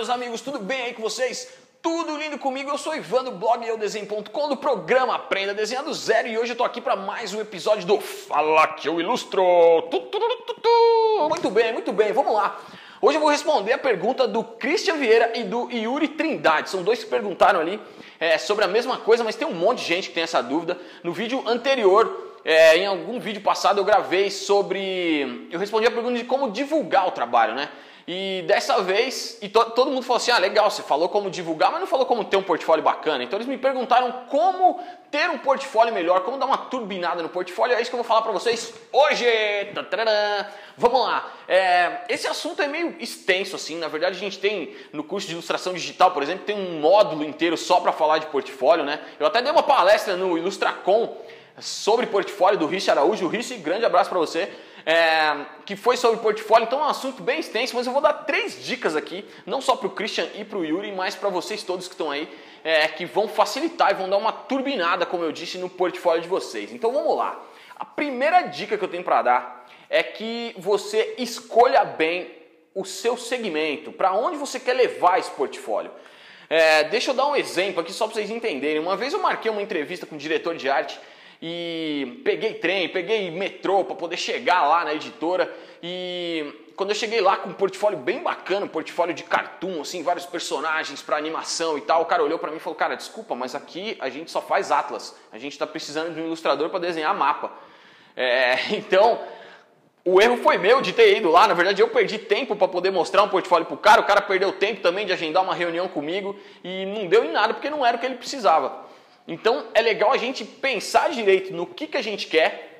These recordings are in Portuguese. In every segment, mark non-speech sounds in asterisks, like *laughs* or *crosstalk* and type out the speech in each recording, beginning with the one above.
meus amigos, tudo bem aí com vocês? Tudo lindo comigo? Eu sou Ivan do blog eudesenho.com do programa Aprenda a Desenhar do Zero e hoje eu tô aqui para mais um episódio do Fala que eu ilustro. Muito bem, muito bem, vamos lá. Hoje eu vou responder a pergunta do Christian Vieira e do Yuri Trindade. São dois que perguntaram ali é, sobre a mesma coisa, mas tem um monte de gente que tem essa dúvida. No vídeo anterior, é, em algum vídeo passado, eu gravei sobre. Eu respondi a pergunta de como divulgar o trabalho, né? E dessa vez, e to, todo mundo falou assim: ah, legal, você falou como divulgar, mas não falou como ter um portfólio bacana. Então eles me perguntaram como ter um portfólio melhor, como dar uma turbinada no portfólio. É isso que eu vou falar para vocês hoje. Vamos lá. É, esse assunto é meio extenso, assim. Na verdade, a gente tem no curso de ilustração digital, por exemplo, tem um módulo inteiro só para falar de portfólio, né? Eu até dei uma palestra no Ilustracom sobre portfólio do Rich Araújo. Rich, grande abraço para você é, que foi sobre portfólio, então é um assunto bem extenso, mas eu vou dar três dicas aqui, não só para o Christian e para o Yuri, mas para vocês todos que estão aí, é, que vão facilitar e vão dar uma turbinada, como eu disse, no portfólio de vocês. Então vamos lá. A primeira dica que eu tenho para dar é que você escolha bem o seu segmento, para onde você quer levar esse portfólio. É, deixa eu dar um exemplo aqui só para vocês entenderem. Uma vez eu marquei uma entrevista com um diretor de arte e peguei trem, peguei metrô para poder chegar lá na editora e quando eu cheguei lá com um portfólio bem bacana, um portfólio de cartoon, assim, vários personagens para animação e tal, o cara olhou para mim e falou: "Cara, desculpa, mas aqui a gente só faz atlas. A gente está precisando de um ilustrador para desenhar mapa". É, *laughs* então, o erro foi meu de ter ido lá. Na verdade, eu perdi tempo para poder mostrar um portfólio pro cara. O cara perdeu tempo também de agendar uma reunião comigo e não deu em nada porque não era o que ele precisava. Então é legal a gente pensar direito no que, que a gente quer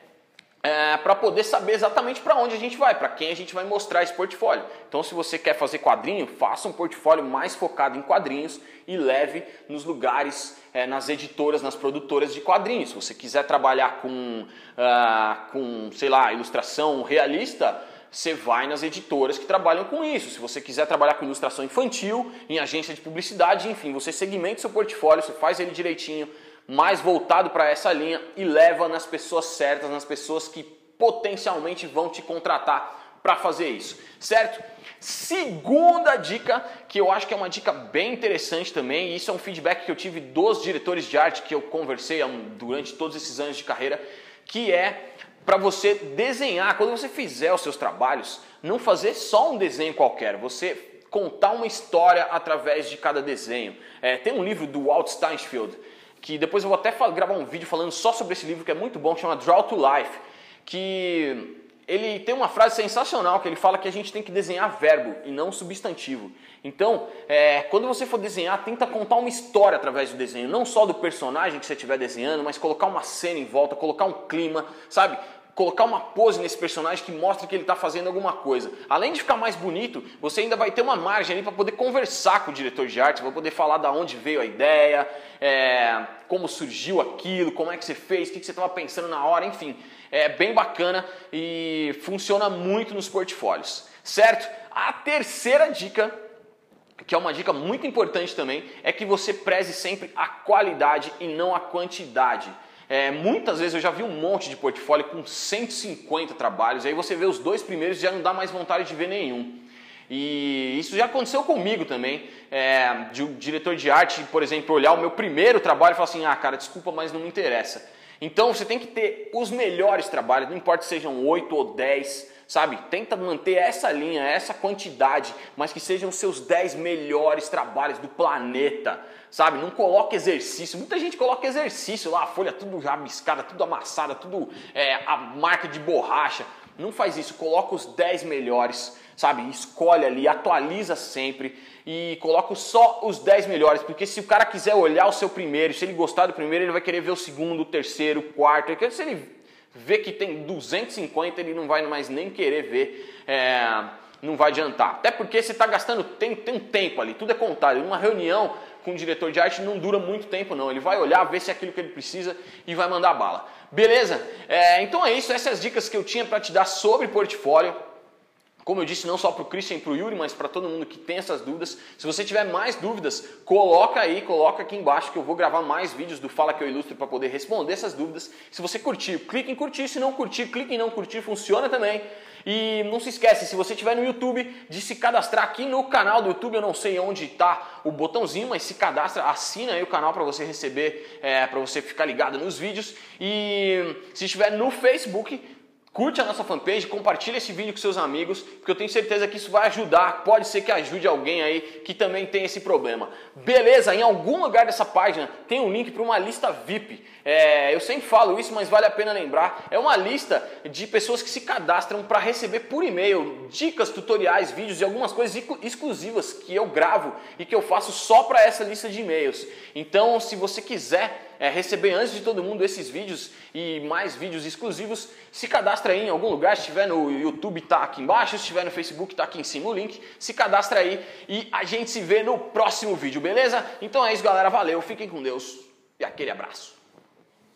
é, para poder saber exatamente para onde a gente vai, para quem a gente vai mostrar esse portfólio. Então, se você quer fazer quadrinho, faça um portfólio mais focado em quadrinhos e leve nos lugares, é, nas editoras, nas produtoras de quadrinhos. Se você quiser trabalhar com, uh, com sei lá, ilustração realista, você vai nas editoras que trabalham com isso. Se você quiser trabalhar com ilustração infantil, em agência de publicidade, enfim, você segmenta seu portfólio, você faz ele direitinho, mais voltado para essa linha e leva nas pessoas certas, nas pessoas que potencialmente vão te contratar para fazer isso, certo? Segunda dica, que eu acho que é uma dica bem interessante também, e isso é um feedback que eu tive dos diretores de arte que eu conversei durante todos esses anos de carreira, que é para você desenhar, quando você fizer os seus trabalhos, não fazer só um desenho qualquer, você contar uma história através de cada desenho. É, tem um livro do Walt Steinfeld, que depois eu vou até gravar um vídeo falando só sobre esse livro que é muito bom, que chama Draw to Life, que ele tem uma frase sensacional que ele fala que a gente tem que desenhar verbo e não substantivo. Então, é, quando você for desenhar, tenta contar uma história através do desenho, não só do personagem que você estiver desenhando, mas colocar uma cena em volta, colocar um clima, sabe? Colocar uma pose nesse personagem que mostra que ele está fazendo alguma coisa. Além de ficar mais bonito, você ainda vai ter uma margem ali para poder conversar com o diretor de arte, vai poder falar da onde veio a ideia, é, como surgiu aquilo, como é que você fez, o que você estava pensando na hora, enfim é bem bacana e funciona muito nos portfólios, certo? A terceira dica, que é uma dica muito importante também, é que você preze sempre a qualidade e não a quantidade. É, muitas vezes eu já vi um monte de portfólio com 150 trabalhos, aí você vê os dois primeiros e já não dá mais vontade de ver nenhum. E isso já aconteceu comigo também, é, de um diretor de arte, por exemplo, olhar o meu primeiro trabalho e falar assim: ah, cara, desculpa, mas não me interessa. Então você tem que ter os melhores trabalhos, não importa se sejam 8 ou 10, sabe? Tenta manter essa linha, essa quantidade, mas que sejam os seus 10 melhores trabalhos do planeta, sabe? Não coloque exercício. Muita gente coloca exercício lá, a folha tudo rabiscada, tudo amassada, tudo é, a marca de borracha. Não faz isso, coloca os 10 melhores, sabe? Escolhe ali, atualiza sempre e coloca só os 10 melhores, porque se o cara quiser olhar o seu primeiro, se ele gostar do primeiro, ele vai querer ver o segundo, o terceiro, o quarto. Se ele vê que tem 250, ele não vai mais nem querer ver, é, não vai adiantar. Até porque você está gastando, tem, tem um tempo ali, tudo é contado. Uma reunião com o diretor de arte não dura muito tempo, não. Ele vai olhar, ver se é aquilo que ele precisa e vai mandar bala. Beleza? É, então é isso, essas dicas que eu tinha para te dar sobre portfólio. Como eu disse, não só para o Christian e para o Yuri, mas para todo mundo que tem essas dúvidas. Se você tiver mais dúvidas, coloca aí, coloca aqui embaixo que eu vou gravar mais vídeos do Fala Que Eu Ilustro para poder responder essas dúvidas. Se você curtir, clique em curtir. Se não curtir, clique em não curtir, funciona também. E não se esquece, se você estiver no YouTube, de se cadastrar aqui no canal do YouTube. Eu não sei onde está o botãozinho, mas se cadastra, assina aí o canal para você receber, é, para você ficar ligado nos vídeos. E se estiver no Facebook, Curte a nossa fanpage, compartilha esse vídeo com seus amigos, porque eu tenho certeza que isso vai ajudar. Pode ser que ajude alguém aí que também tem esse problema. Beleza? Em algum lugar dessa página tem um link para uma lista VIP. É, eu sempre falo isso, mas vale a pena lembrar. É uma lista de pessoas que se cadastram para receber por e-mail dicas, tutoriais, vídeos e algumas coisas exclusivas que eu gravo e que eu faço só para essa lista de e-mails. Então, se você quiser é, receber antes de todo mundo esses vídeos e mais vídeos exclusivos, se cadastra aí em algum lugar, se estiver no YouTube tá aqui embaixo, se estiver no Facebook tá aqui em cima o link, se cadastra aí e a gente se vê no próximo vídeo, beleza? Então é isso galera, valeu, fiquem com Deus e aquele abraço.